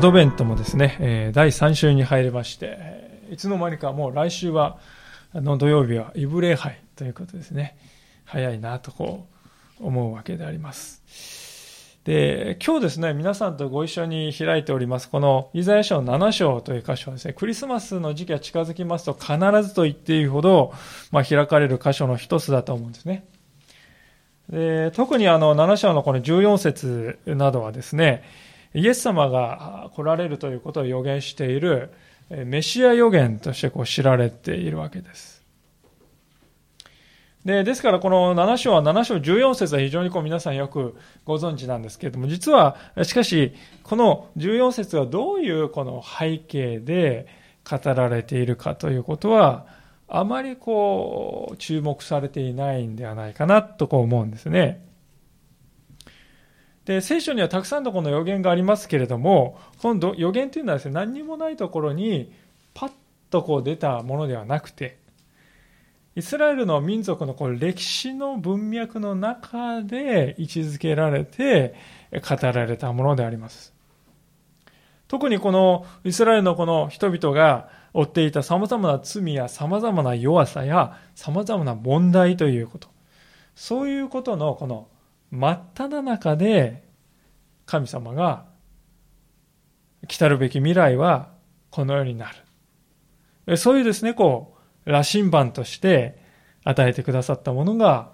アドベントもですね、え、第3週に入りまして、いつの間にかもう来週は、の土曜日はイブ礼拝ということですね。早いなとこう思うわけであります。で、今日ですね、皆さんとご一緒に開いております、このイザヤ書7章という箇所はですね、クリスマスの時期が近づきますと必ずと言っていいほど、まあ、開かれる箇所の一つだと思うんですね。で特にあの7章のこの14節などはですね、イエス様が来られるということを予言しているメシア予言としてこう知られているわけです。でですからこの7章は7章14節は非常にこう皆さんよくご存知なんですけれども実はしかしこの14節はどういうこの背景で語られているかということはあまりこう注目されていないんではないかなとこう思うんですね。で、聖書にはたくさんのこの予言がありますけれども、今度予言というのはですね、何にもないところにパッとこう出たものではなくて、イスラエルの民族のこの歴史の文脈の中で位置づけられて語られたものであります。特にこのイスラエルのこの人々が負っていた様々な罪や様々な弱さや様々な問題ということ。そういうことのこの真っ只中で神様が来たるべき未来はこのようになる。そういうですね、こう、羅針盤として与えてくださったものが、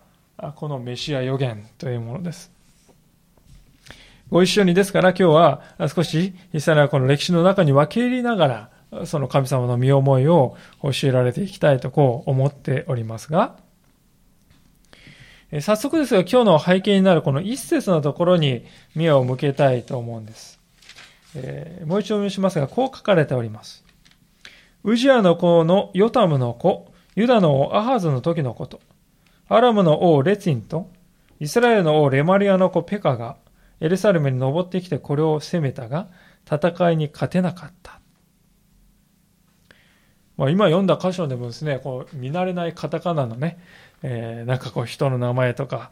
このメシア予言というものです。ご一緒にですから今日は少しイスラエルはこの歴史の中に分け入りながら、その神様の身思いを教えられていきたいとこう思っておりますが、早速ですが今日の背景になるこの一節のところに目を向けたいと思うんです。えー、もう一度お読みしますが、こう書かれております。ウジアの子のヨタムの子、ユダの王アハズの時のこと、アラムの王レツィンと、イスラエルの王レマリアの子ペカが、エルサレムに登ってきてこれを攻めたが、戦いに勝てなかった。まあ、今読んだ箇所でもですね、こう見慣れないカタカナのね、えー、なんかこう人の名前とか、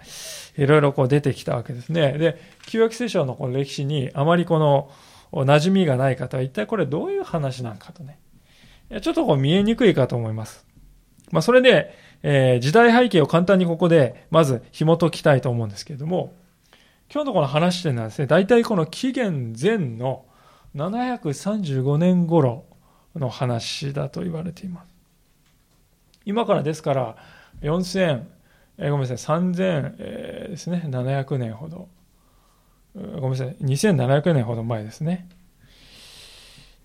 いろいろこう出てきたわけですね。で、旧約聖書のこの歴史にあまりこの馴染みがない方は一体これどういう話なんかとね、ちょっとこう見えにくいかと思います。まあ、それで、えー、時代背景を簡単にここでまず紐解きたいと思うんですけれども、今日のこの話というのはですね、大体この紀元前の735年頃の話だと言われています。今からですから、4000、えー、ごめんなさい、3000、えー、ですね、700年ほど。ごめんなさい、2700年ほど前ですね。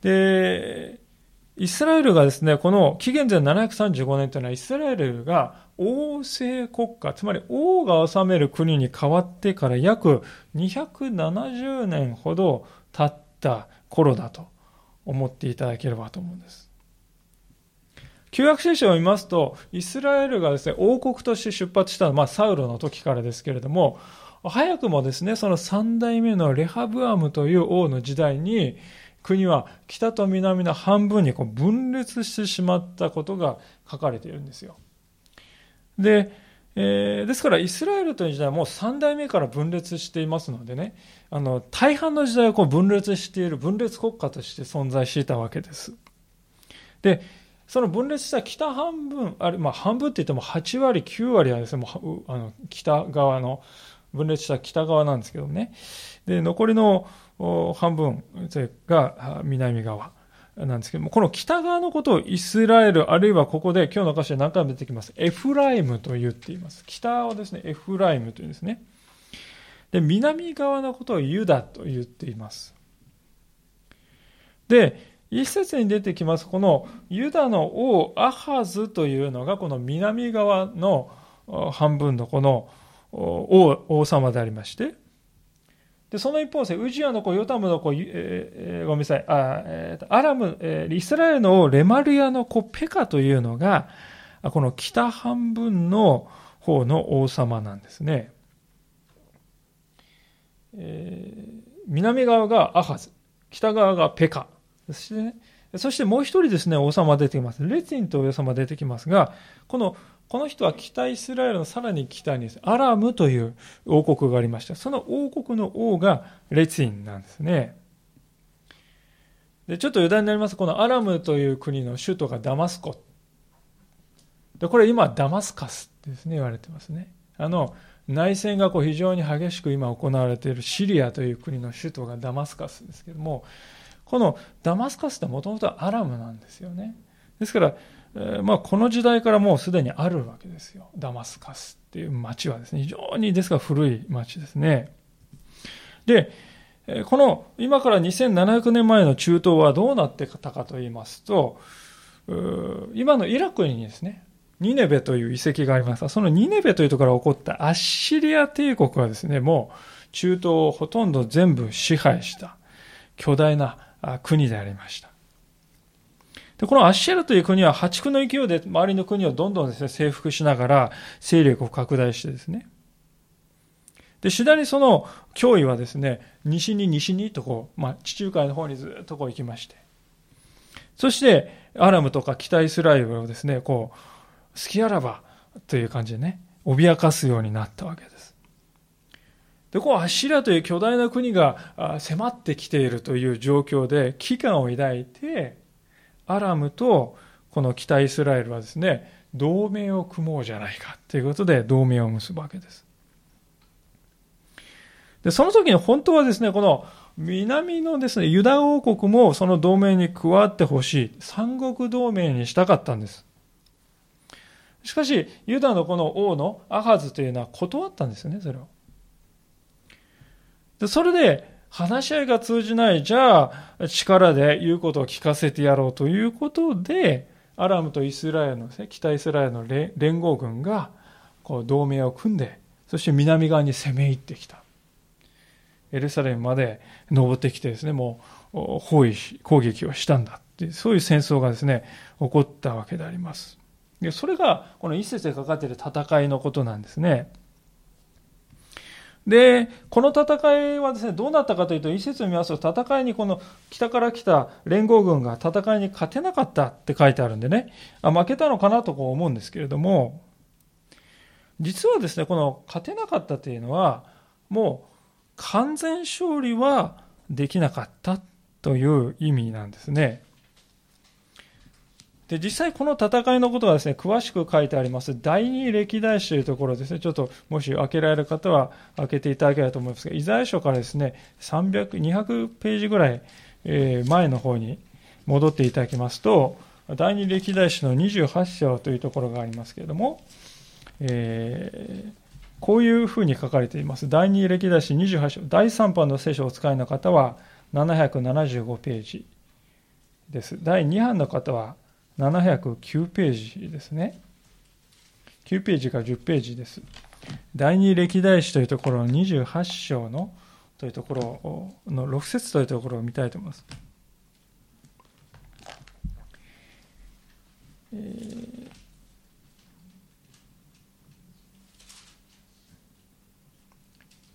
で、イスラエルがですね、この紀元前735年というのは、イスラエルが王政国家、つまり王が治める国に変わってから約270年ほど経った頃だと思っていただければと思うんです。旧約聖書を見ますと、イスラエルがですね、王国として出発したのは、まあ、サウロの時からですけれども、早くもですね、その三代目のレハブアムという王の時代に、国は北と南の半分にこう分裂してしまったことが書かれているんですよ。で、えー、ですからイスラエルという時代はもう3代目から分裂していますのでね、あの大半の時代はこう分裂している分裂国家として存在していたわけです。で、その分裂した北半分、あれ、まあ、半分って言っても8割、9割はですね、もうあの北側の、分裂した北側なんですけどね。で、残りの半分、が南側なんですけども、この北側のことをイスラエル、あるいはここで今日の歌詞で何回も出てきます。エフライムと言っています。北をですね、エフライムというんですね。で、南側のことをユダと言っています。で、一節に出てきます、このユダの王アハズというのが、この南側の半分のこの王王様でありまして、でその一方で、ウジアの子、ヨタムの子、えー、ごめんなさい、あえー、アラム、えー、イスラエルの王、レマルヤの子、ペカというのが、この北半分の方の王様なんですね。えー、南側がアハズ、北側がペカ。そして、そしてもう一人ですね、王様出てきます。レツィンという王様出てきますが、この、この人は北イスラエルのさらに北にアラムという王国がありました。その王国の王がレツィンなんですね。で、ちょっと余談になりますこのアラムという国の首都がダマスコ。で、これ今ダマスカスですね、言われてますね。あの、内戦がこう非常に激しく今行われているシリアという国の首都がダマスカスですけども、このダマスカスってもともとアラムなんですよね。ですから、えー、まあ、この時代からもうすでにあるわけですよ。ダマスカスっていう町はですね、非常にですから古い町ですね。で、この今から2700年前の中東はどうなってたかと言いますと、今のイラクにですね、ニネベという遺跡がありますが、そのニネベというところから起こったアッシリア帝国はですね、もう中東をほとんど全部支配した巨大な国でありました。で、このアッシェルという国は破竹の勢いで周りの国をどんどんですね、征服しながら勢力を拡大してですね。で、次第にその脅威はですね、西に西にとこう、まあ、地中海の方にずっとこう行きまして。そして、アラムとか北イスラエルをですね、こう、好きあらばという感じでね、脅かすようになったわけです。で、こう、アッシリアという巨大な国が迫ってきているという状況で、危機感を抱いて、アラムとこの北イスラエルはですね、同盟を組もうじゃないかということで同盟を結ぶわけです。で、その時に本当はですね、この南のですね、ユダ王国もその同盟に加わってほしい。三国同盟にしたかったんです。しかし、ユダのこの王のアハズというのは断ったんですよね、それを。で、それで、話し合いが通じない、じゃあ、力で言うことを聞かせてやろうということで、アラムとイスラエルのですね、北イスラエルの連合軍が、こう、同盟を組んで、そして南側に攻め入ってきた。エルサレムまで登ってきてですね、もう包囲、攻撃をしたんだって、そういう戦争がですね、起こったわけであります。でそれが、この一節で書かれている戦いのことなんですね。で、この戦いはですね、どうなったかというと、一節を見ますと、戦いにこの北から来た連合軍が戦いに勝てなかったって書いてあるんでね、あ負けたのかなとこう思うんですけれども、実はですね、この勝てなかったというのは、もう完全勝利はできなかったという意味なんですね。で、実際この戦いのことがですね、詳しく書いてあります、第二歴代史というところですね、ちょっともし開けられる方は開けていただければと思いますが、イザヤ書からですね、300、200ページぐらい、え前の方に戻っていただきますと、第二歴代史の28章というところがありますけれども、えーこういうふうに書かれています。第二歴代史28章、第3版の聖書をお使いの方は775ページです。第2版の方は709ページですね。9ページか10ページです。第二歴代史というところの28章のというところの6節というところを見たいと思います。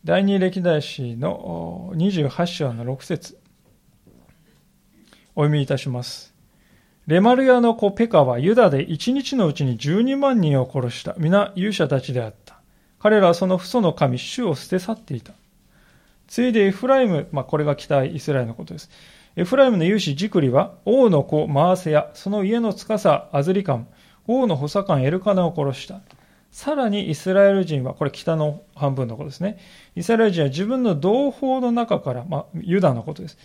第二歴代史の28章の6節お読みいたします。レマルヤの子ペカはユダで一日のうちに12万人を殺した。皆勇者たちであった。彼らはその父祖の神、主を捨て去っていた。ついでエフライム、まあ、これが北イスラエルのことです。エフライムの勇士ジクリは、王の子マーセヤ、その家の司アズリカン、王の補佐官エルカナを殺した。さらにイスラエル人は、これ北の半分のことですね。イスラエル人は自分の同胞の中から、まあ、ユダのことです。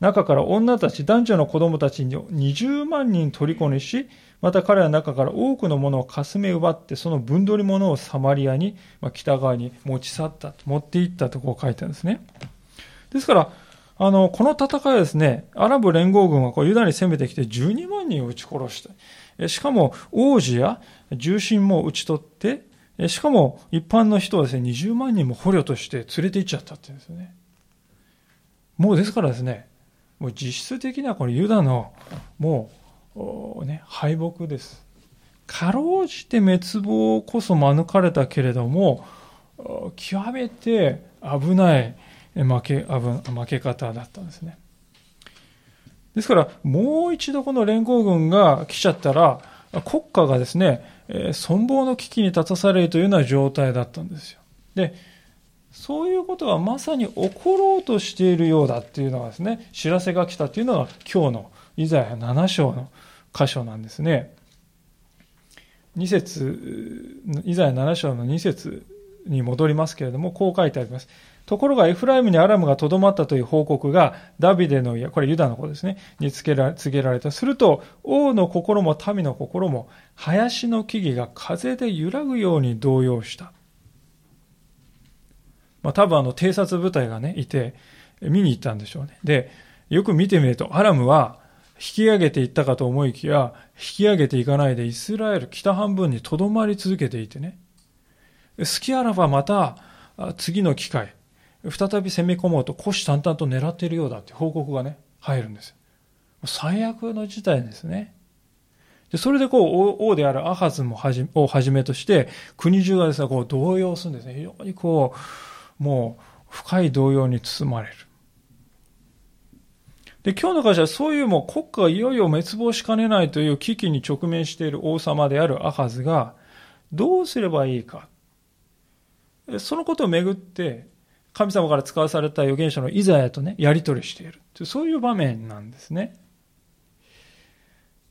中から女たち、男女の子供たちに20万人虜にし、また彼らの中から多くのものをかすめ奪って、その分取り物をサマリアに、まあ、北側に持ち去った、持っていったとこう書いてあるんですね。ですから、あの、この戦いはですね、アラブ連合軍はこうユダに攻めてきて12万人を撃ち殺した。しかも王子や重臣も討ち取って、しかも一般の人はですね、20万人も捕虜として連れて行っちゃったっていうんですね。もうですからですね、もう実質的なこのユダのもうね、敗北です。かろうじて滅亡こそ免れたけれども、極めて危ない負け負け方だったんですね。ですから、もう一度この連合軍が来ちゃったら、国家がですね、存亡の危機に立たされるというような状態だったんですよ。で、そういうことがまさに起ころうとしているようだっていうのがですね、知らせが来たっていうのが今日のイザヤ7章の箇所なんですね。2節、イザヤ7章の2節に戻りますけれども、こう書いてあります。ところがエフライムにアラムがとどまったという報告がダビデの家、これユダの子ですね、に告げら告げられた。すると、王の心も民の心も、林の木々が風で揺らぐように動揺した。まあ多分あの偵察部隊がね、いて、見に行ったんでしょうね。で、よく見てみると、アラムは引き上げていったかと思いきや、引き上げていかないでイスラエル北半分にとどまり続けていてね。好きあらばまた次の機会、再び攻め込もうと虎視眈々と狙っているようだって報告がね、入るんです。最悪の事態ですね。でそれでこう、王であるアハズもはじをはじめとして、国中がですね、こう動揺するんですね。非常にこう、もう深い動揺に包まれる。で、今日の会社はそういうもう国家がいよいよ滅亡しかねないという危機に直面している王様であるアハズが、どうすればいいか。そのことをめぐって、神様から使わされた預言者のイザヤとね、やり取りしている。そういう場面なんですね。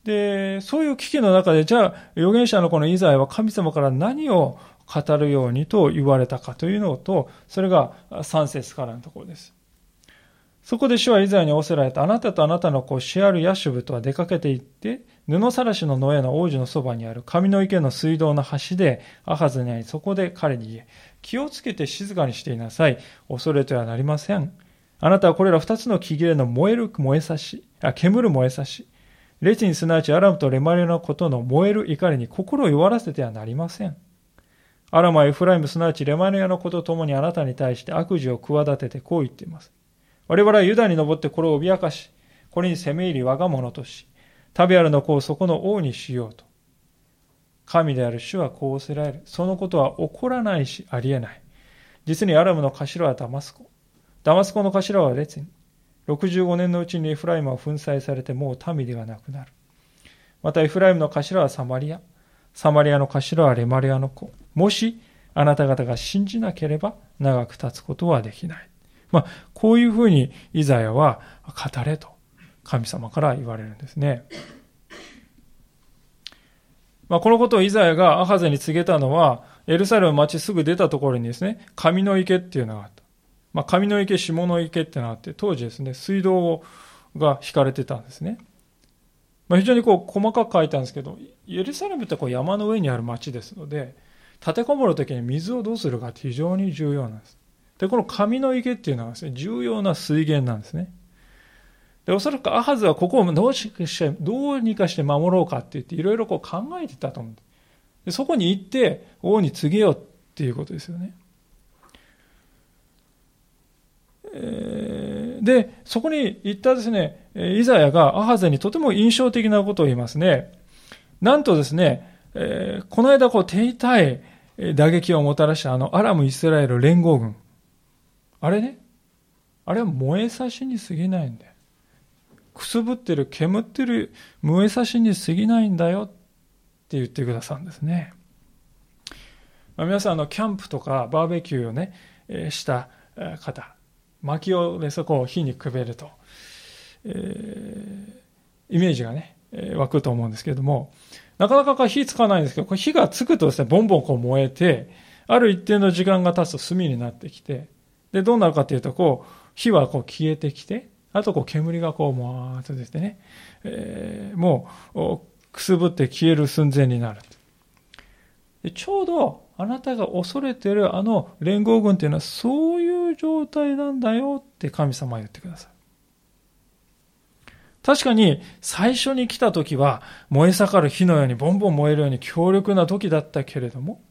で、そういう危機の中で、じゃあ、預言者のこのイザヤは神様から何を語るようにと言われたかというのと、それが3節からのところです。そこで主はイザヤに仰せられた、あなたとあなたの子シアル・ヤシュブとは出かけて行って、布さらしの野への王子のそばにある神の池の水道の端でアハズに会い、そこで彼に言え、気をつけて静かにしていなさい。恐れてはなりません。あなたはこれら二つの木切れの燃える燃えさし、あ、煙る燃えさし、レチンすなわちアラムとレマリのことの燃える怒りに心を弱らせてはなりません。アラムはエフライムすなわちレマリアのことともにあなたに対して悪事を企ててこう言っています。我々はユダに登ってこれを脅かし、これに攻め入り我が物とし、タビアルの子をそこの王にしようと。神である主はこうせられる。そのことは起こらないし、ありえない。実にアラムの頭はダマスコ。ダマスコの頭は列に。65年のうちにエフライムは粉砕されてもう民ではなくなる。またエフライムの頭はサマリア。サマリアの頭はレマリアの子。もしあなた方が信じなければ長く経つことはできない。まあ、こういうふうにイザヤは語れと神様から言われるんですね。まあ、このことをイザヤがアハゼに告げたのは、エルサレムの町すぐ出たところにですね、神の池っていうのがあった。まあ、神の池、下の池ってのがあって、当時ですね、水道が引かれてたんですね。まあ、非常にこう細かく書いたんですけど、エルサレムってこう山の上にある町ですので、立てこもるときに水をどうするかって非常に重要なんです。で、この神の池っていうのはですね、重要な水源なんですね。で、おそらくアハズはここをどうして、どうにかして守ろうかって言って、いろいろこう考えてたと思う。でそこに行って、王に告げようっていうことですよね。で、そこに行ったですね、イザヤがアハゼにとても印象的なことを言いますね。なんとですね、えー、この間こう手痛い打撃をもたらしたあのアラム・イスラエル連合軍。あれね、あれは燃えさしに過ぎないんだよ。くすぶってる、煙ってる、燃えさしに過ぎないんだよって言ってくださるんですね。まあ、皆さん、あの、キャンプとかバーベキューをね、えー、した方、薪をね、そこを火にくべると、えー、イメージがね、えー、湧くと思うんですけれども、なかなか火つかないんですけど、火がつくとですね、ボンボンこう燃えて、ある一定の時間が経つと炭になってきて、で、どうなるかというと、こう、火はこう消えてきて、あとこう煙がこう、もわーっとですね、えー、もう、くすぶって消える寸前になる。でちょうど、あなたが恐れているあの連合軍っていうのはそういう状態なんだよって神様は言ってください。確かに最初に来た時は燃え盛る火のようにボンボン燃えるように強力な時だったけれども、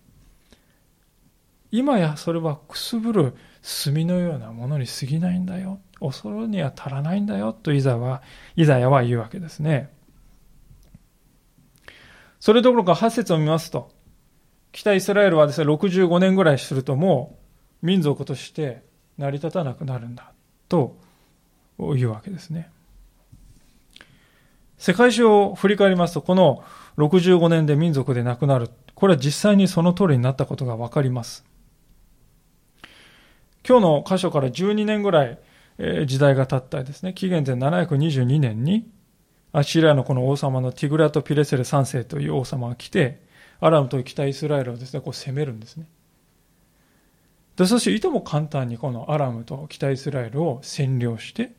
今やそれはくすぶる炭のようなものに過ぎないんだよ。恐るには足らないんだよとイザは、イザヤは言うわけですね。それどころか8節を見ますと、北イスラエルはですね、65年ぐらいするともう民族として成り立たなくなるんだというわけですね。世界史を振り返りますと、この65年で民族でなくなる。これは実際にその通りになったことがわかります。今日の箇所から12年ぐらい、時代が経ったですね、紀元前722年に、アシリアのこの王様のティグラト・ピレセル3世という王様が来て、アラムと北イスラエルをですね、こう攻めるんですね。でそしていとも簡単にこのアラムと北イスラエルを占領して、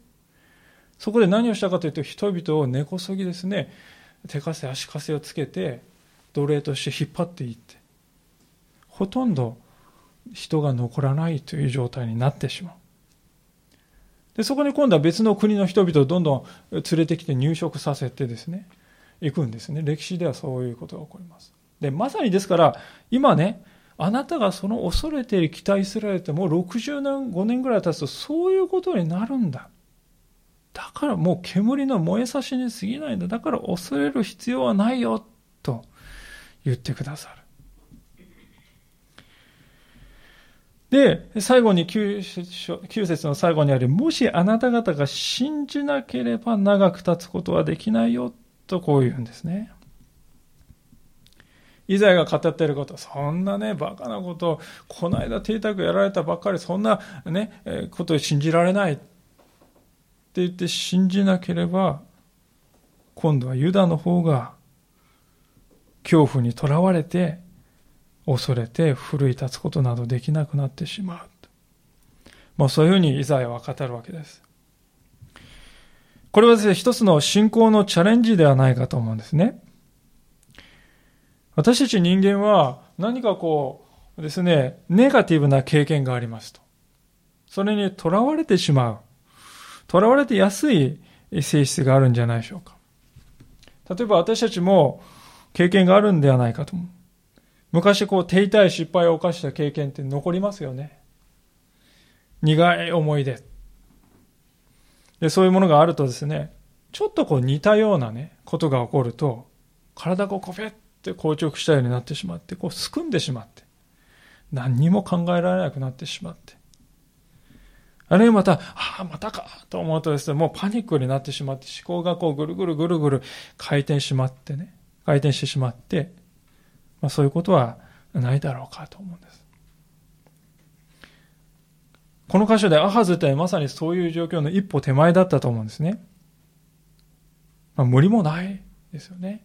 そこで何をしたかというと、人々を根こそぎですね、手かせ足かせをつけて、奴隷として引っ張っていって、ほとんど人が残らないという状態になってしまう。で、そこに今度は別の国の人々をどんどん連れてきて入植させてですね、行くんですね。歴史ではそういうことが起こります。で、まさにですから、今ね、あなたがその恐れている期待すられても60年、5年ぐらい経つとそういうことになるんだ。だからもう煙の燃えさしに過ぎないんだ。だから恐れる必要はないよ、と言ってくださる。で、最後に 9, 9節の最後にある、もしあなた方が信じなければ長く経つことはできないよ、とこう言うんですね。イザヤが語っていること、そんなね、バカなこと、この間邸宅やられたばっかり、そんなね、ことを信じられないって言って信じなければ、今度はユダの方が恐怖にとらわれて、恐れて奮い立つことなどできなくなってしまう。まあそういうふうにイザヤは語るわけです。これはですね、一つの信仰のチャレンジではないかと思うんですね。私たち人間は何かこうですね、ネガティブな経験がありますと。それにとらわれてしまう。とらわれてやすい性質があるんじゃないでしょうか。例えば私たちも経験があるんではないかと思う。昔こう手痛い失敗を犯した経験って残りますよね。苦い思い出。で、そういうものがあるとですね、ちょっとこう似たようなね、ことが起こると、体がこうペッて硬直したようになってしまって、こうすくんでしまって、何にも考えられなくなってしまって。あるいはまた、ああ、またかと思うとですね、もうパニックになってしまって、思考がこうぐるぐるぐるぐる回転しまってね、回転してしまって、まあ、そういうことはないだろうかと思うんです。この箇所でアハズってまさにそういう状況の一歩手前だったと思うんですね。まあ、無理もないですよね。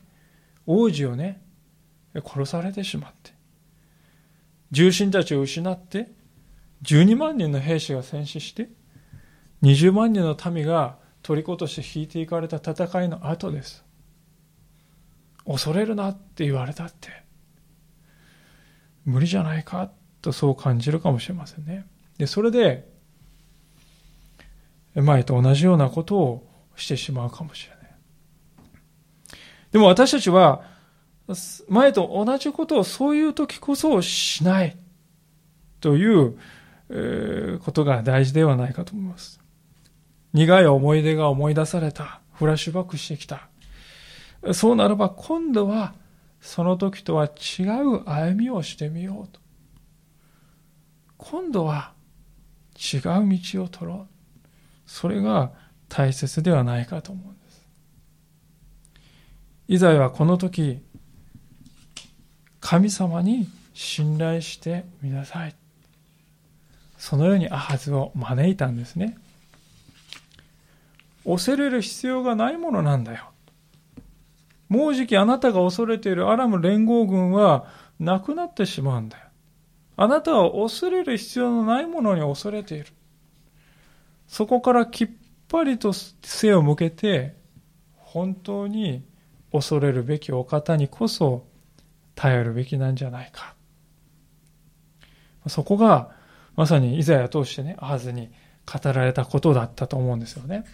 王子をね、殺されてしまって、重臣たちを失って、12万人の兵士が戦死して、20万人の民が虜として引いていかれた戦いの後です。恐れるなって言われたって、無理じゃないかとそう感じるかもしれませんね。で、それで、前と同じようなことをしてしまうかもしれない。でも私たちは、前と同じことをそういう時こそしないということが大事ではないかと思います。苦い思い出が思い出された。フラッシュバックしてきた。そうならば今度はその時とは違う歩みをしてみようと。今度は違う道を取ろう。それが大切ではないかと思うんです。イザヤはこの時、神様に信頼してみなさい。そのようにアハズを招いたんですね。恐れる必要がないものなんだよ。もうじきあなたが恐れているアラム連合軍はなくなってしまうんだよ。あなたは恐れる必要のないものに恐れている。そこからきっぱりと背を向けて、本当に恐れるべきお方にこそ頼るべきなんじゃないか。そこがまさにイザヤ通してね、アハズに語られたことだったと思うんですよね。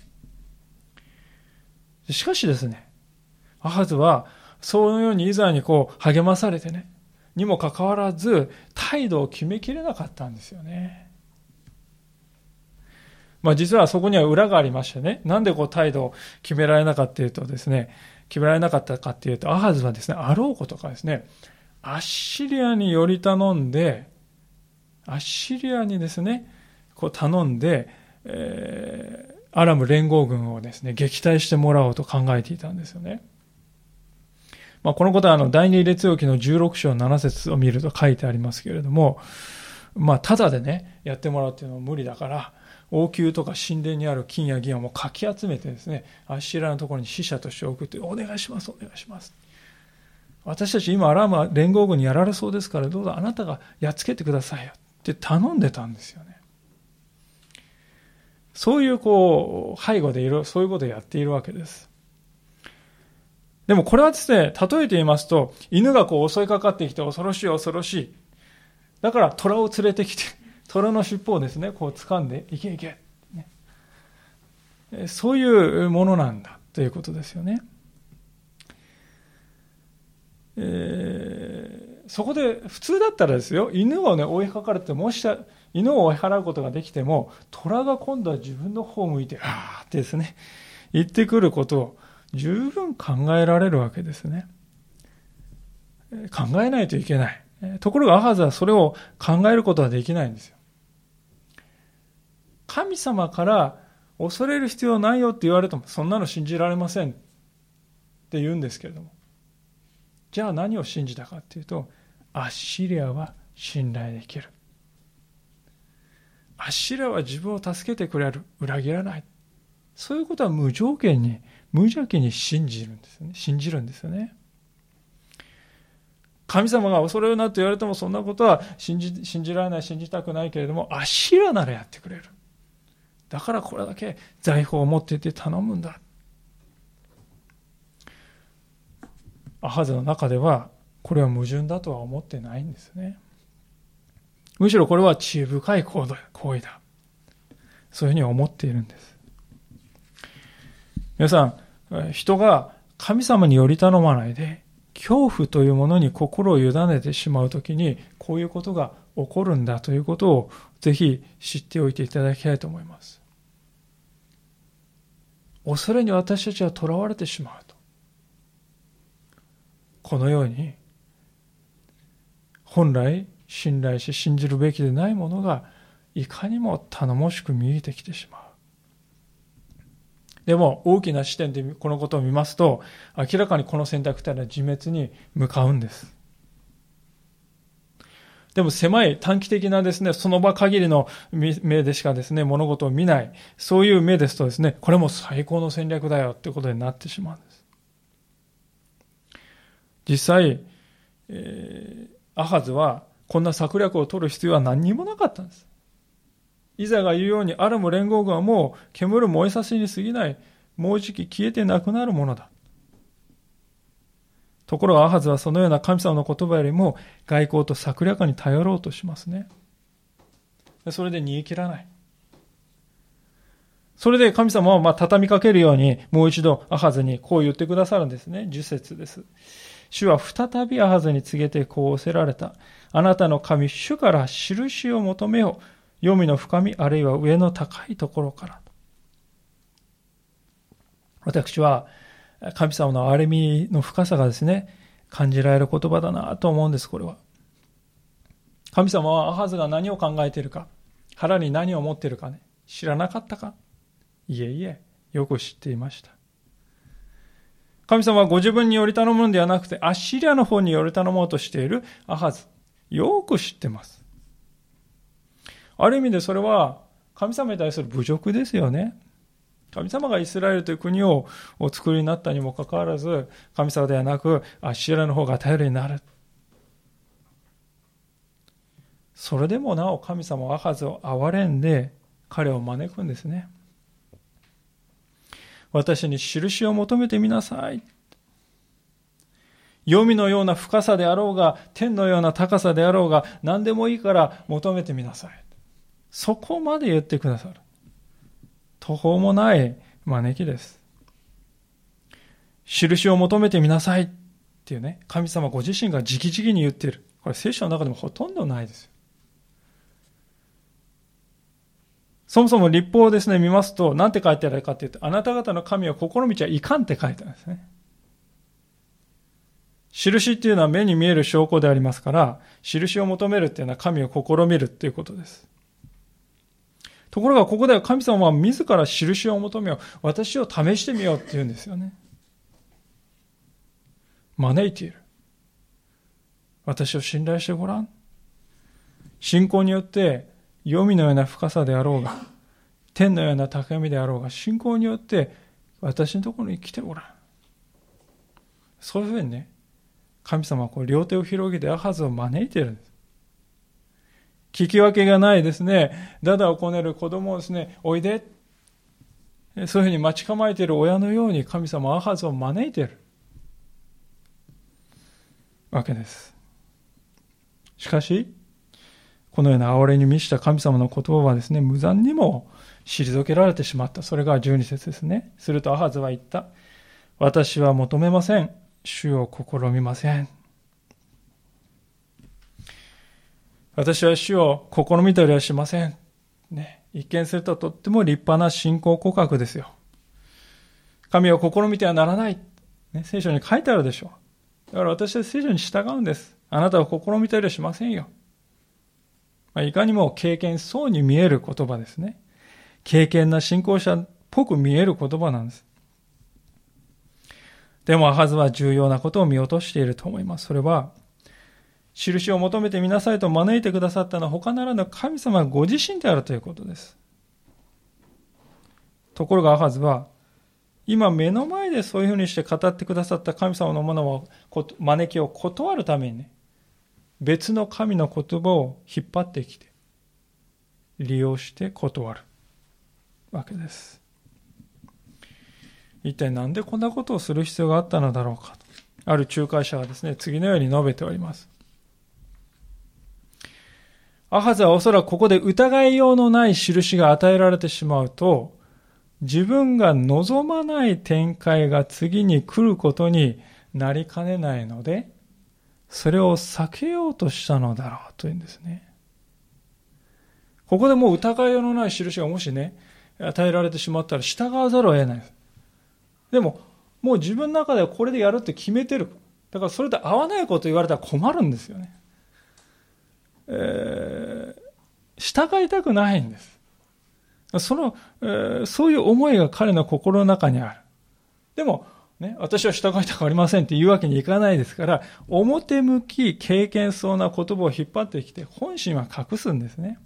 しかしですね、アハズは、そのようにイザヤにこう励まされてね、にもかかわらず、態度を決めきれなかったんですよね。まあ実はそこには裏がありましてね、なんでこう態度を決められなかったというとですね、決められなかったかっていうと、アハズはですね、あろうことかですね、アッシリアにより頼んで、アッシリアにですね、こう頼んで、えー、アラム連合軍をですね、撃退してもらおうと考えていたんですよね。まあ、このことはあの第二列王記の16章7節を見ると書いてありますけれども、まあ、ただでね、やってもらうっていうのは無理だから、王宮とか神殿にある金や銀をもうかき集めてですね、アッシラのところに死者として送って、お願いします、お願いします。私たち今アラームは連合軍にやられそうですから、どうぞあなたがやっつけてくださいよって頼んでたんですよね。そういうこう、背後でいろ、そういうことをやっているわけです。でもこれはですね、例えて言いますと、犬がこう襲いかかってきて恐ろしい恐ろしい。だから虎を連れてきて、虎の尻尾をですね、こう掴んで、いけいけ。ね、そういうものなんだということですよね。えー、そこで普通だったらですよ、犬をね、追いかかれて、もし犬を追い払うことができても、虎が今度は自分の方を向いて、あーってですね、言ってくることを十分考えられるわけですね。考えないといけない。ところがアハズはそれを考えることはできないんですよ。神様から恐れる必要ないよって言われても、そんなの信じられませんって言うんですけれども。じゃあ何を信じたかっていうと、アッシリアは信頼できる。アッシリアは自分を助けてくれる。裏切らない。そういうことは無条件に、無邪気に信じるんですよね。信じるんですよね。神様が恐れるなと言われてもそんなことは信じ信じられない、信じたくないけれども、アッシリアならやってくれる。だからこれだけ財宝を持っていて頼むんだ。アハズの中では、これは矛盾だとは思ってないんですね。むしろこれは知恵深い行為だ。そういうふうに思っているんです。皆さん、人が神様により頼まないで、恐怖というものに心を委ねてしまうときに、こういうことが起こるんだということを、ぜひ知っておいていただきたいと思います。恐れに私たちは囚われてしまうと。このように、本来信頼し信じるべきでないものが、いかにも頼もしく見えてきてしまう。でも、大きな視点でこのことを見ますと、明らかにこの選択というのは自滅に向かうんです。でも狭い短期的なですね、その場限りの目でしかですね、物事を見ない、そういう目ですとですね、これも最高の戦略だよってことになってしまうんです。実際、えー、アハズはこんな策略を取る必要は何にもなかったんです。イザが言うように、アラム連合軍はもう煙る燃えさせに過ぎない、もうじき消えてなくなるものだ。ところがアハズはそのような神様の言葉よりも外交と策略に頼ろうとしますね。それで逃げ切らない。それで神様はま畳みかけるようにもう一度アハズにこう言ってくださるんですね。十節です。主は再びアハズに告げてこう仰せられた。あなたの神、主から印を求めよう。黄泉の深み、あるいは上の高いところから。私は、神様の憐れみの深さがですね、感じられる言葉だなと思うんです、これは。神様はアハズが何を考えているか、腹に何を持っているかね、知らなかったかいえいえ、よく知っていました。神様はご自分により頼むのではなくて、アッシリアの方により頼もうとしているアハズ。よく知ってます。ある意味でそれは神様に対する侮辱ですよね。神様がイスラエルという国をお作りになったにもかかわらず、神様ではなく、アッシラの方が頼りになる。それでもなお神様はアハズを憐れんで彼を招くんですね。私に印を求めてみなさい。黄泉のような深さであろうが、天のような高さであろうが、何でもいいから求めてみなさい。そこまで言ってくださる。途方もない招きです。印を求めてみなさいっていうね、神様ご自身が直々に言っている。これ聖書の中でもほとんどないですよ。そもそも立法をですね、見ますと、何て書いてあるかっていうと、あなた方の神は心道はいかんって書いてあるんですね。印っていうのは目に見える証拠でありますから、印を求めるっていうのは神を試みるっていうことです。ところがここでは神様は自ら印を求めよう。私を試してみようって言うんですよね。招いている。私を信頼してごらん。信仰によって黄泉のような深さであろうが、天のような高みであろうが、信仰によって私のところに来てごらん。そういうふうにね、神様はこう両手を広げてアハズを招いてるんです。聞き分けがないですね、ダダをこねる子供をですね、おいで。そういうふうに待ち構えている親のように神様はアハズを招いているわけです。しかし、このような哀れに満ちた神様の言葉はですね、無残にも退けられてしまった。それが12節ですね。するとアハズは言った。私は求めません。主を試みません。私は主を試みたりはしません。ね、一見するととっても立派な信仰告白ですよ。神を試みてはならない。ね、聖書に書いてあるでしょう。だから私は聖書に従うんです。あなたを試みたりはしませんよ。まあ、いかにも経験そうに見える言葉ですね。経験な信仰者っぽく見える言葉なんです。でも、アハズは重要なことを見落としていると思います。それは、印を求めてみなさいと招いてくださったのは他ならぬ神様ご自身であるということです。ところがアハズは、今目の前でそういうふうにして語ってくださった神様のものを、招きを断るためにね、別の神の言葉を引っ張ってきて、利用して断るわけです。一体何でこんなことをする必要があったのだろうかと。ある仲介者はですね、次のように述べております。アハズはおそらくここで疑いようのない印が与えられてしまうと、自分が望まない展開が次に来ることになりかねないので、それを避けようとしたのだろうというんですね。ここでもう疑いようのない印がもしね、与えられてしまったら従わざるを得ない。でも、もう自分の中ではこれでやるって決めてる。だからそれと合わないこと言われたら困るんですよね。えー、従いたくないんです。その、えー、そういう思いが彼の心の中にある。でも、ね、私は従いたくありませんって言うわけにいかないですから、表向き経験そうな言葉を引っ張ってきて、本心は隠すんですね。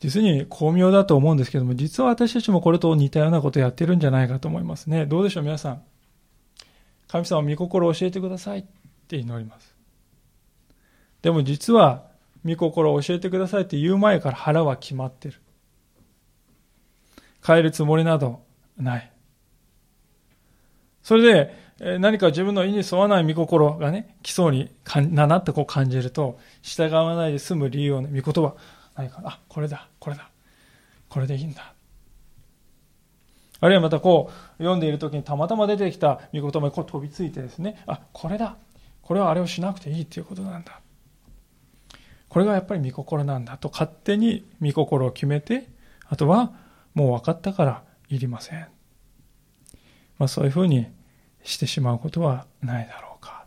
実に巧妙だと思うんですけども、実は私たちもこれと似たようなことをやってるんじゃないかと思いますね。どうでしょう、皆さん。神様、御心を教えてくださいって祈ります。でも実は、御心を教えてくださいって言う前から腹は決まってる。変えるつもりなどない。それで、何か自分の意に沿わない御心がね、来そうにななってこう感じると、従わないで済む理由をね、御言葉、何か、あ、これだ、これだ、これでいいんだ。あるいはまたこう、読んでいる時にたまたま出てきた御言葉にこう飛びついてですね、あ、これだ、これはあれをしなくていいっていうことなんだ。これがやっぱり御心なんだと勝手に御心を決めて、あとはもう分かったからいりません。まあそういうふうにしてしまうことはないだろうか。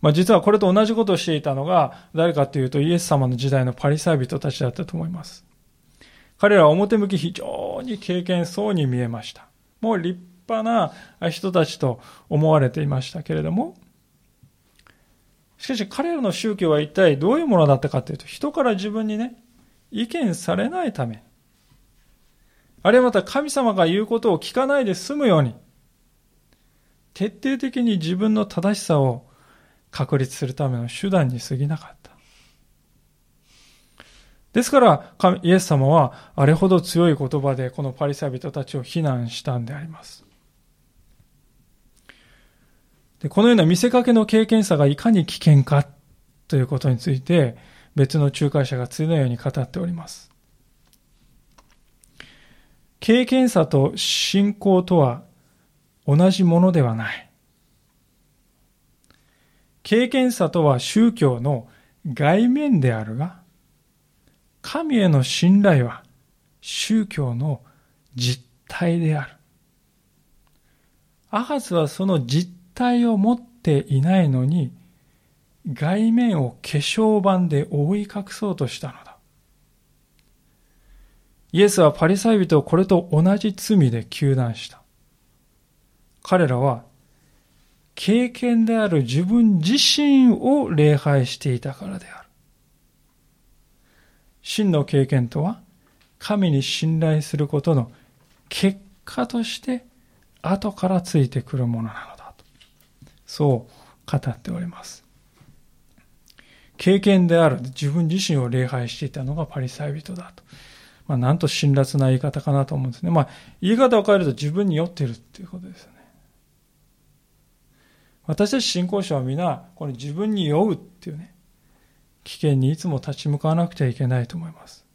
まあ実はこれと同じことをしていたのが誰かというとイエス様の時代のパリサイ人たちだったと思います。彼らは表向き非常に経験そうに見えました。もう立派な人たちと思われていましたけれども、しかし彼らの宗教は一体どういうものだったかというと、人から自分にね、意見されないため、あるいはまた神様が言うことを聞かないで済むように、徹底的に自分の正しさを確立するための手段に過ぎなかった。ですから、イエス様はあれほど強い言葉でこのパリサイ人たちを非難したんであります。でこのような見せかけの経験さがいかに危険かということについて別の仲介者が次のように語っております。経験さと信仰とは同じものではない。経験さとは宗教の外面であるが、神への信頼は宗教の実態である。アハズはその実体を持っていないのに、外面を化粧板で覆い隠そうとしたのだ。イエスはパリサイ人をこれと同じ罪で求断した。彼らは、経験である自分自身を礼拝していたからである。真の経験とは、神に信頼することの結果として後からついてくるものなのだと。そう語っております。経験である自分自身を礼拝していたのがパリサイ人だと。まあ、なんと辛辣な言い方かなと思うんですね。まあ、言い方を変えると自分に酔ってるっていうことですよね。私たち信仰者は皆、この自分に酔うっていうね、危険にいつも立ち向かわなくてはいけないと思います。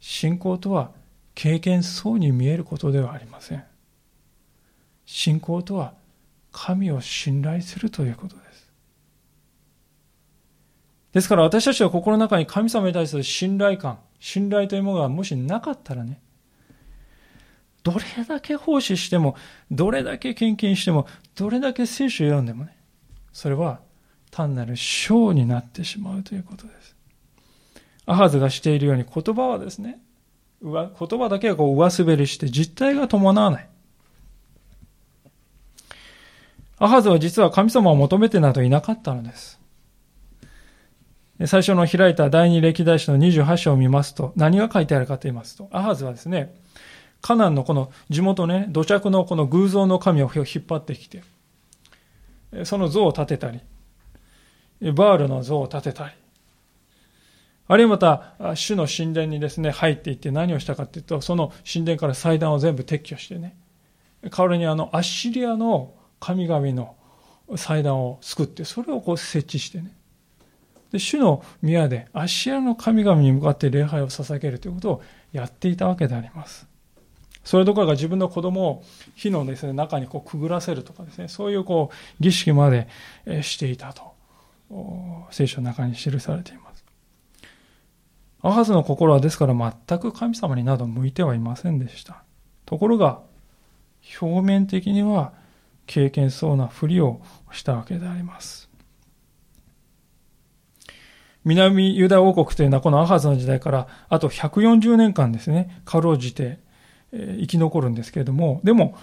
信仰とは経験そうに見えることではありません。信仰とは神を信頼するということです。ですから私たちは心の中に神様に対する信頼感、信頼というものがもしなかったらね、どれだけ奉仕しても、どれだけ献金しても、どれだけ聖書を読んでもね、それは単なる章になってしまうということです。アハズがしているように言葉はですね、言葉だけがこう上滑りして実体が伴わない。アハズは実は神様を求めてなどいなかったのです。最初の開いた第二歴代史の28章を見ますと、何が書いてあるかと言いますと、アハズはですね、カナンのこの地元ね、土着のこの偶像の神を引っ張ってきて、その像を建てたり、バールの像を建てたり、あるいはまた、主の神殿にですね、入っていって何をしたかというと、その神殿から祭壇を全部撤去してね、代わりにあの、アッシリアの神々の祭壇を作って、それをこう設置してね、で主の宮でアッシアの神々に向かって礼拝を捧げるということをやっていたわけであります。それどころか自分の子供を火のです、ね、中にこうくぐらせるとかですね、そういうこう儀式までしていたと、聖書の中に記されています。アハズの心はですから全く神様になど向いてはいませんでした。ところが、表面的には経験そうなふりをしたわけであります。南ユダ王国というのはこのアハズの時代からあと140年間ですね、かろうじて生き残るんですけれども、でも、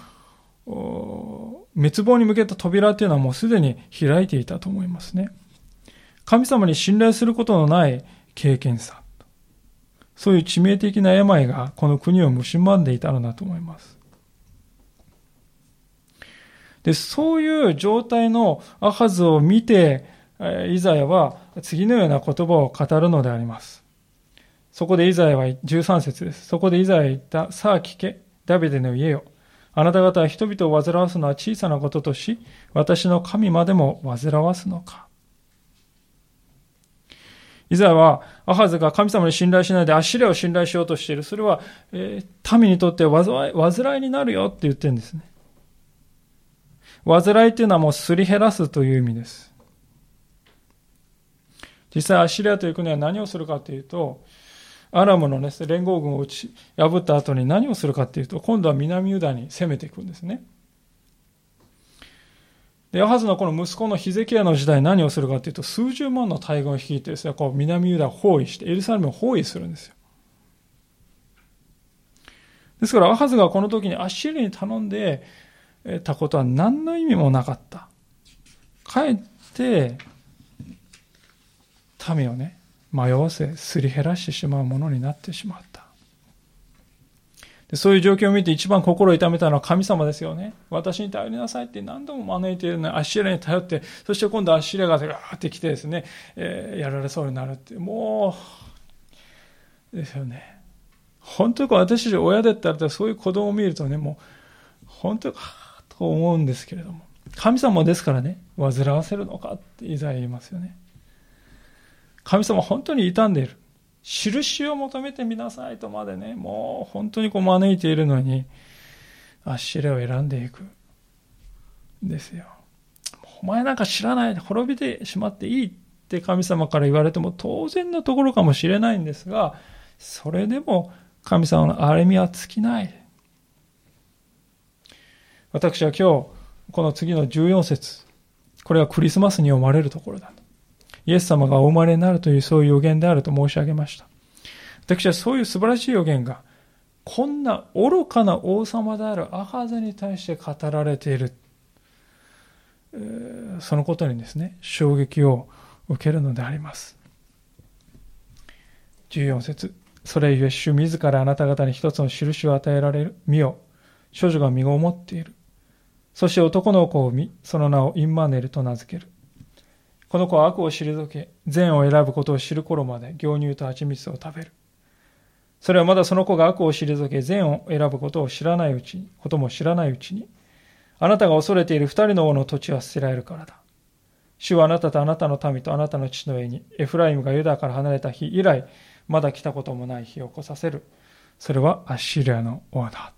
滅亡に向けた扉というのはもうすでに開いていたと思いますね。神様に信頼することのない経験さ。そういう致命的な病がこの国を蝕んでいたのだと思います。で、そういう状態のアハズを見て、イザヤは次のような言葉を語るのであります。そこでイザヤは13節です。そこでイザヤ言った、さあ聞け、ダビデの家よ。あなた方は人々を煩わすのは小さなこととし、私の神までも煩わすのか。イザヤは、アハズが神様に信頼しないでアッシレを信頼しようとしている。それは、えー、民にとって災い災いになるよって言ってるんですね。災いっていうのはもうすり減らすという意味です。実際アシリアという国は何をするかというと、アラムの、ね、連合軍を打ち破った後に何をするかというと、今度は南ユダに攻めていくんですね。で、アハズのこの息子のヒゼキヤの時代何をするかというと、数十万の大軍を率いてですね、こう南ユダを包囲して、エルサレムを包囲するんですよ。ですから、アハズがこの時にアッシリアに頼んでたことは何の意味もなかった。かえって、民をね、迷わせ、すり減らしてしまうものになってしまった。でそういう状況を見て一番心を痛めたのは神様ですよね。私に頼りなさいって何度も招いているのに、アッシリアに頼って、そして今度アッシリアがガーって来てですね、えー、やられそうになるって、もう、ですよね。本当に私たち親だったらそういう子供を見るとね、もう、本当に、と思うんですけれども、神様ですからね、煩わせるのかっていざ言いますよね。神様本当に傷んでいる。印を求めてみなさいとまでね、もう本当にこう招いているのに、アッシレを選んでいく。ですよ。お前なんか知らない滅びてしまっていいって神様から言われても当然のところかもしれないんですが、それでも神様の荒れみは尽きない。私は今日、この次の14節これはクリスマスに読まれるところだ。イエス様がお生まれになるというそういう予言であると申し上げました。私はそういう素晴らしい予言が、こんな愚かな王様であるアハゼに対して語られている。そのことにですね、衝撃を受けるのであります。14節それゆえ主自らあなた方に一つの印を与えられる。見よ。少女が身を持っている。そして男の子を見、その名をインマネルと名付ける。この子は悪を退け、善を選ぶことを知る頃まで牛乳と蜂蜜を食べる。それはまだその子が悪を退け、善を選ぶことを知らないうちに、ことも知らないうちに、あなたが恐れている二人の王の土地は捨てられるからだ。主はあなたとあなたの民とあなたの父の上に、エフライムがユダから離れた日以来、まだ来たこともない日を来させる。それはアッシリアの王だ。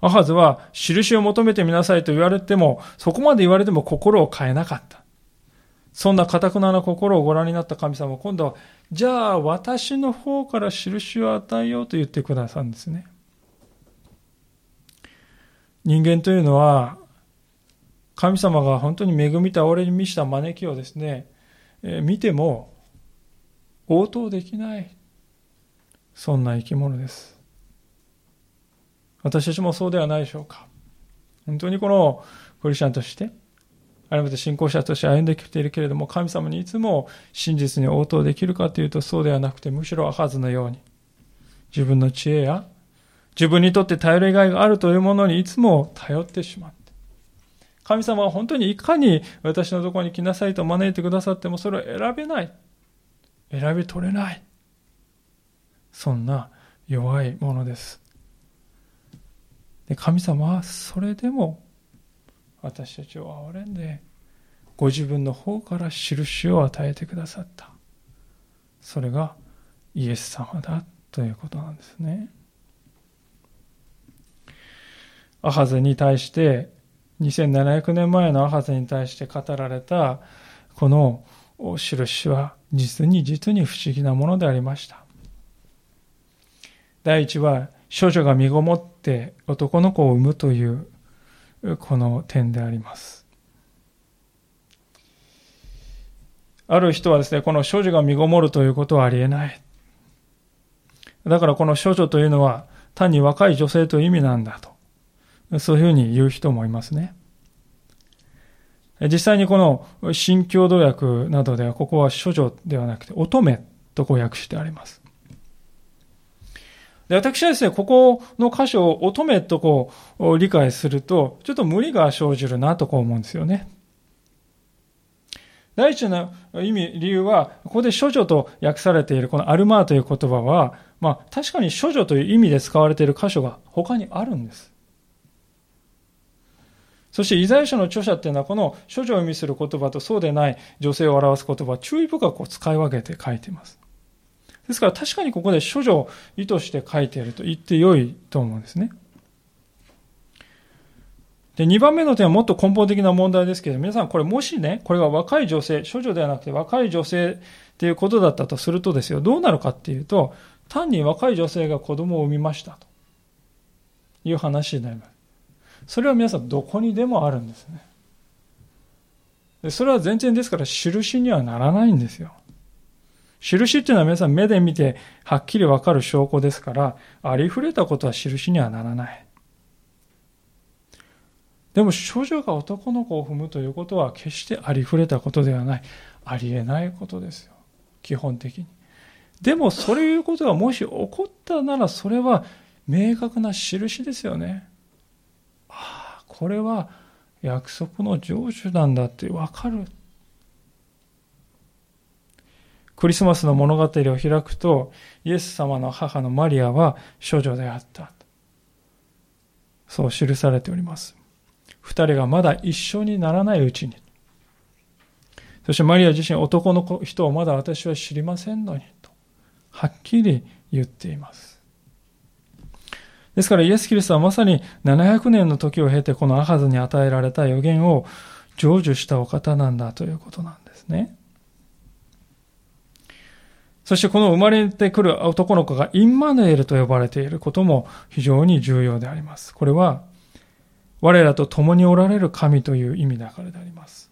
アハズは印を求めてみなさいと言われても、そこまで言われても心を変えなかった。そんな堅くなな心をご覧になった神様は今度は、じゃあ私の方から印を与えようと言ってくださるんですね。人間というのは、神様が本当に恵みた俺に満ちた招きをですね、え見ても応答できない。そんな生き物です。私たちもそうではないでしょうか。本当にこのクリスチャンとして、あるいは信仰者として歩んできているけれども、神様にいつも真実に応答できるかというとそうではなくて、むしろはずのように、自分の知恵や、自分にとって頼りがいがあるというものにいつも頼ってしまって、神様は本当にいかに私のところに来なさいと招いてくださってもそれを選べない。選び取れない。そんな弱いものです。で神様はそれでも私たちを憐れんでご自分の方から印を与えてくださった。それがイエス様だということなんですね。アハゼに対して2700年前のアハゼに対して語られたこの印は実に実に不思議なものでありました。第一は少女が身ごもって男の子を産むというこの点であります。ある人はですね、この少女が身ごもるということはありえない。だからこの少女というのは単に若い女性という意味なんだと。そういうふうに言う人もいますね。実際にこの新共同訳などでは、ここは処女ではなくて乙女とこう訳してあります。で私はですね、ここの箇所を乙女とこう理解すると、ちょっと無理が生じるなとこう思うんですよね。第一の意味、理由は、ここで処女と訳されているこのアルマーという言葉は、まあ確かに処女という意味で使われている箇所が他にあるんです。そして、イザヤ書の著者っていうのは、この処女を意味する言葉とそうでない女性を表す言葉は注意深く使い分けて書いています。ですから確かにここで処女を意図して書いていると言ってよいと思うんですね。で、2番目の点はもっと根本的な問題ですけど、皆さんこれもしね、これが若い女性、処女ではなくて若い女性っていうことだったとするとですよ、どうなるかっていうと、単に若い女性が子供を産みましたという話になります。それは皆さんどこにでもあるんですね。でそれは全然ですから印にはならないんですよ。印っていうのは皆さん目で見てはっきりわかる証拠ですから、ありふれたことは印にはならない。でも少女が男の子を踏むということは決してありふれたことではない。ありえないことですよ。基本的に。でもそういうことがもし起こったならそれは明確な印ですよね。ああ、これは約束の成就なんだってわかる。クリスマスの物語を開くと、イエス様の母のマリアは少女であった。そう記されております。二人がまだ一緒にならないうちに。そしてマリア自身、男の人をまだ私は知りませんのに、と、はっきり言っています。ですからイエス・キリストはまさに700年の時を経てこのアハズに与えられた予言を成就したお方なんだということなんですね。そしてこの生まれてくる男の子がインマヌエルと呼ばれていることも非常に重要であります。これは、我らと共におられる神という意味だからであります。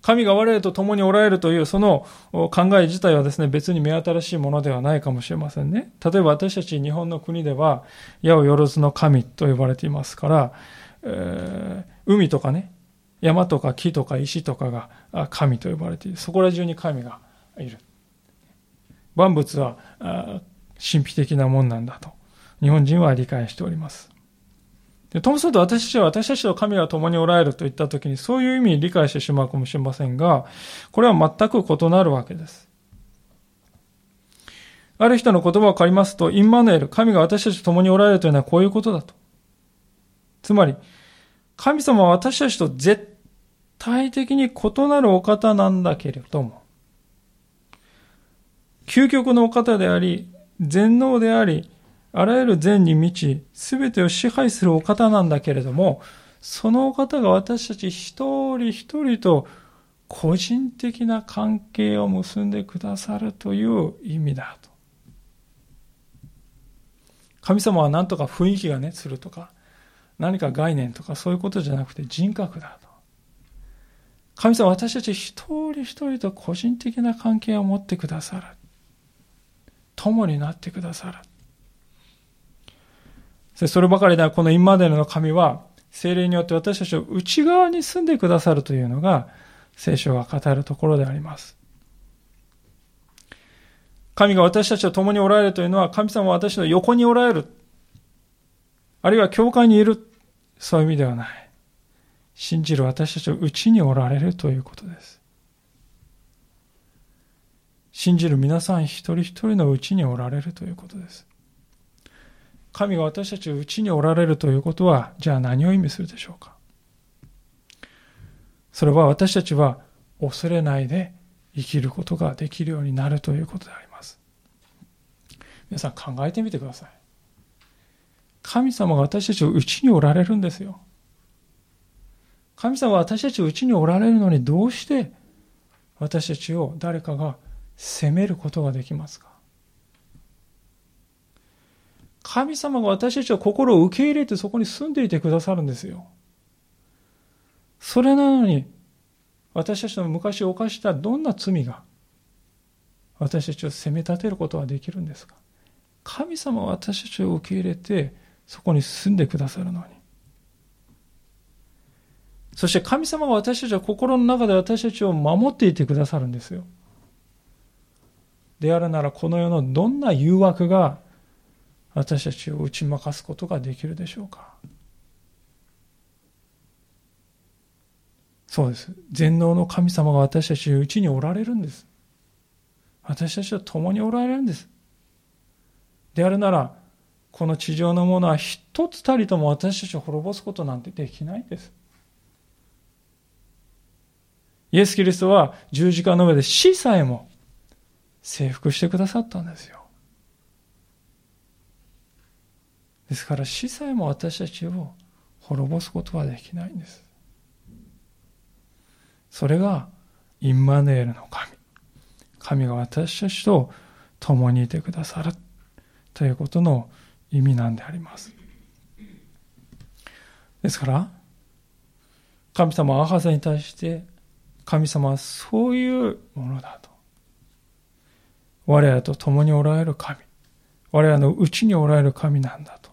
神が我々と共におられるというその考え自体はですね、別に目新しいものではないかもしれませんね。例えば私たち日本の国では、矢をよろずの神と呼ばれていますから、えー、海とかね、山とか木とか石とかが神と呼ばれている。そこら中に神がいる。万物は神秘的なもんなんだと、日本人は理解しております。で、ともすると私たちは私たちと神が共におられるといったときにそういう意味に理解してしまうかもしれませんが、これは全く異なるわけです。ある人の言葉を借りますと、インマヌエル、神が私たちと共におられるというのはこういうことだと。つまり、神様は私たちと絶対的に異なるお方なんだけれども、究極のお方であり、全能であり、あらゆる善に満ち、すべてを支配するお方なんだけれども、そのお方が私たち一人一人と個人的な関係を結んでくださるという意味だと。神様は何とか雰囲気がね、するとか、何か概念とかそういうことじゃなくて人格だと。神様私たち一人一人と個人的な関係を持ってくださる。友になってくださる。そればかりではこのインマデルの神は精霊によって私たちを内側に住んでくださるというのが聖書が語るところであります。神が私たちと共におられるというのは神様は私の横におられる。あるいは教会にいる。そういう意味ではない。信じる私たちの内におられるということです。信じる皆さん一人一人のうちにおられるということです。神が私たちのうちにおられるということは、じゃあ何を意味するでしょうか？それは私たちは恐れないで生きることができるようになるということであります。皆さん考えてみてください。神様が私たちのうちにおられるんですよ。神様は私たちのうちにおられるのにどうして私たちを誰かが責めることができますか？神様が私たちは心を受け入れてそこに住んでいてくださるんですよ。それなのに、私たちの昔犯したどんな罪が私たちを責め立てることができるんですか？神様は私たちを受け入れてそこに住んでくださるのに。そして神様は私たちは心の中で私たちを守っていてくださるんですよ。であるならこの世のどんな誘惑が私たちを打ち負かすことができるでしょうかそうです。全能の神様が私たちのうちにおられるんです。私たちと共におられるんです。であるなら、この地上のものは一つたりとも私たちを滅ぼすことなんてできないんです。イエス・キリストは十字架の上で死さえも征服してくださったんですよ。ですから死さえも私たちを滅ぼすことはできないんです。それがインマネールの神。神が私たちと共にいてくださるということの意味なんであります。ですから、神様はアハザに対して神様はそういうものだと。我らと共におられる神。我らのうちにおられる神なんだと。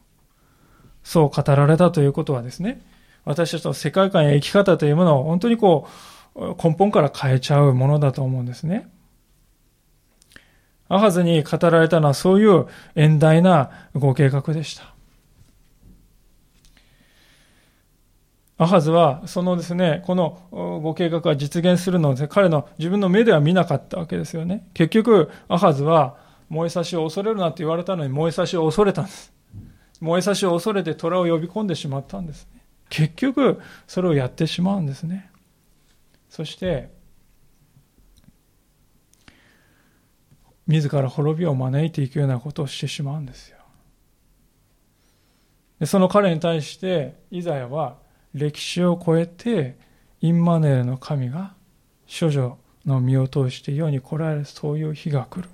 そう語られたということはですね、私たちの世界観や生き方というものを本当にこう、根本から変えちゃうものだと思うんですね。アハズに語られたのはそういう遠大なご計画でした。アハズは、そのですね、このご計画が実現するので、彼の自分の目では見なかったわけですよね。結局、アハズは、燃えさしを恐れるなって言われたのに燃えさしを恐れたんです。燃えさしを恐れて虎を呼び込んでしまったんですね。結局、それをやってしまうんですね。そして、自ら滅びを招いていくようなことをしてしまうんですよ。でその彼に対して、イザヤは歴史を超えて、インマネーの神が処女の身を通して世に来られるそういう日が来る。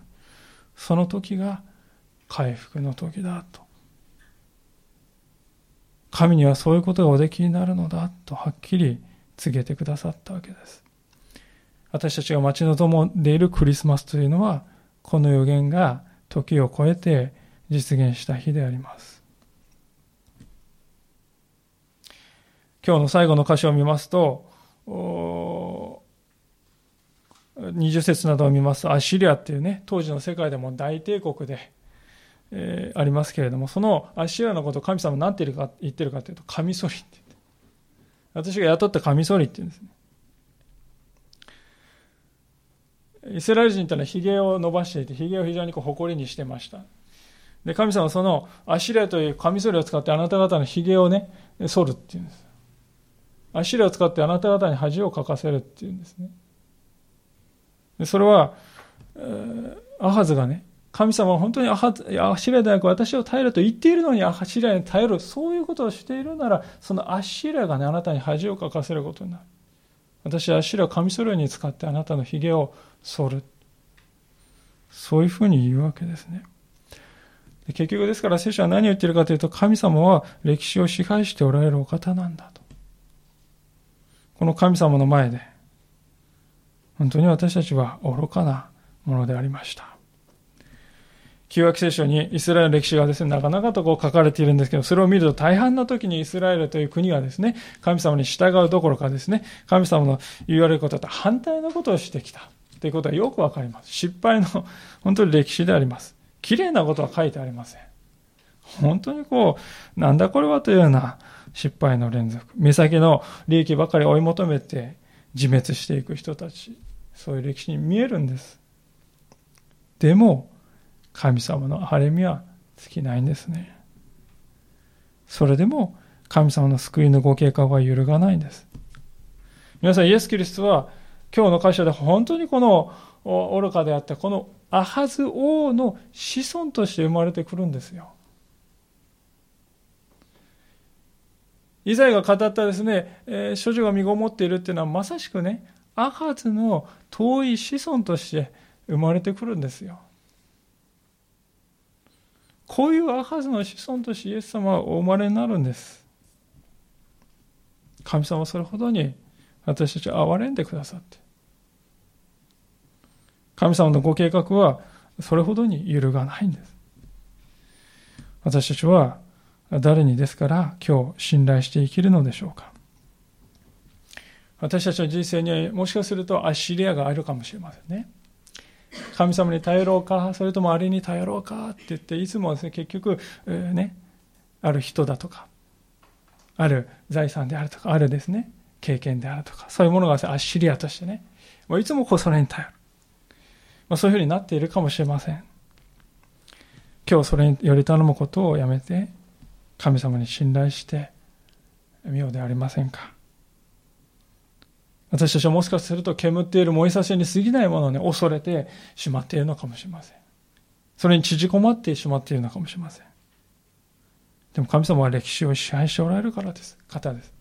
その時が回復の時だと神にはそういうことがおできになるのだとはっきり告げてくださったわけです。私たちが待ち望んでいるクリスマスというのは、この予言が時を超えて実現した日であります。今日の最後の箇所を見ますと、20節などを見ますと、アッシリアっていうね、当時の世界でも大帝国で、えー、ありますけれども、そのアッシリアのことを神様何て言ってるかってるかというと、カミソリって言って。私が雇ったカミソリって言うんですね。イスラエル人というのは髭を伸ばしていて、髭を非常にこう誇りにしてました。で、神様はそのアッシリアというカミソリを使ってあなた方の髭をね、剃るっていうんです。アッシリアを使ってあなた方に恥をかかせるっていうんですね。でそれは、アハズがね、神様は本当にアハアシリアでなく私を耐えると言っているのにアシリアに耐える、そういうことをしているなら、そのアッシリアがね、あなたに恥をかかせることになる。私はアッシリアをカミソリに使ってあなたの髭を剃る。そういうふうに言うわけですね。結局ですから聖書は何を言ってるかというと、神様は歴史を支配しておられるお方なんだ。この神様の前で、本当に私たちは愚かなものでありました。旧約聖書にイスラエルの歴史がですね、なかなかとこう書かれているんですけど、それを見ると大半の時にイスラエルという国がですね、神様に従うどころかですね、神様の言われることと反対のことをしてきたということがよくわかります。失敗の 本当に歴史であります。綺麗なことは書いてありません。本当にこう、なんだこれはというような失敗の連続。目先の利益ばかり追い求めて自滅していく人たち。そういう歴史に見えるんです。でも、神様の晴れみは尽きないんですね。それでも、神様の救いのご計画は揺るがないんです。皆さん、イエス・キリストは、今日の会社で本当にこの愚かであったこのアハズ王の子孫として生まれてくるんですよ。イザヤが語ったですね、えー、処女が身ごもっているっていうのはまさしくね、アハズの遠い子孫として生まれてくるんですよ。こういうアハズの子孫としてイエス様はお生まれになるんです。神様はそれほどに私たちを憐れんでくださって。神様のご計画はそれほどに揺るがないんです。私たちは誰にですから今日信頼して生きるのでしょうか私たちの人生にはもしかするとアッシリアがあるかもしれませんね。神様に頼ろうか、それともあれに頼ろうかって言って、いつもですね、結局、えー、ね、ある人だとか、ある財産であるとか、あるですね、経験であるとか、そういうものがアッシリアとしてね、もういつもこうそれに頼る。まあ、そういうふうになっているかもしれません。今日それにより頼むことをやめて、神様に信頼してみようでありませんか？私たちはもしかすると煙っている燃えさせに過ぎないものを、ね、恐れてしまっているのかもしれません。それに縮こまってしまっているのかもしれません。でも神様は歴史を支配しておられるからです。方です。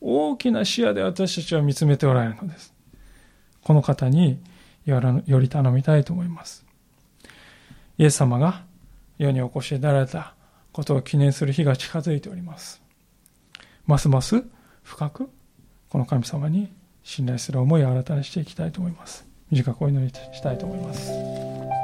大きな視野で私たちは見つめておられるのです。この方により頼みたいと思います。イエス様が世にお越しになられたことを記念する日が近づいております。ますます深くこの神様に信頼する思いを新たにしていきたいと思います。短くお祈りしたいと思います。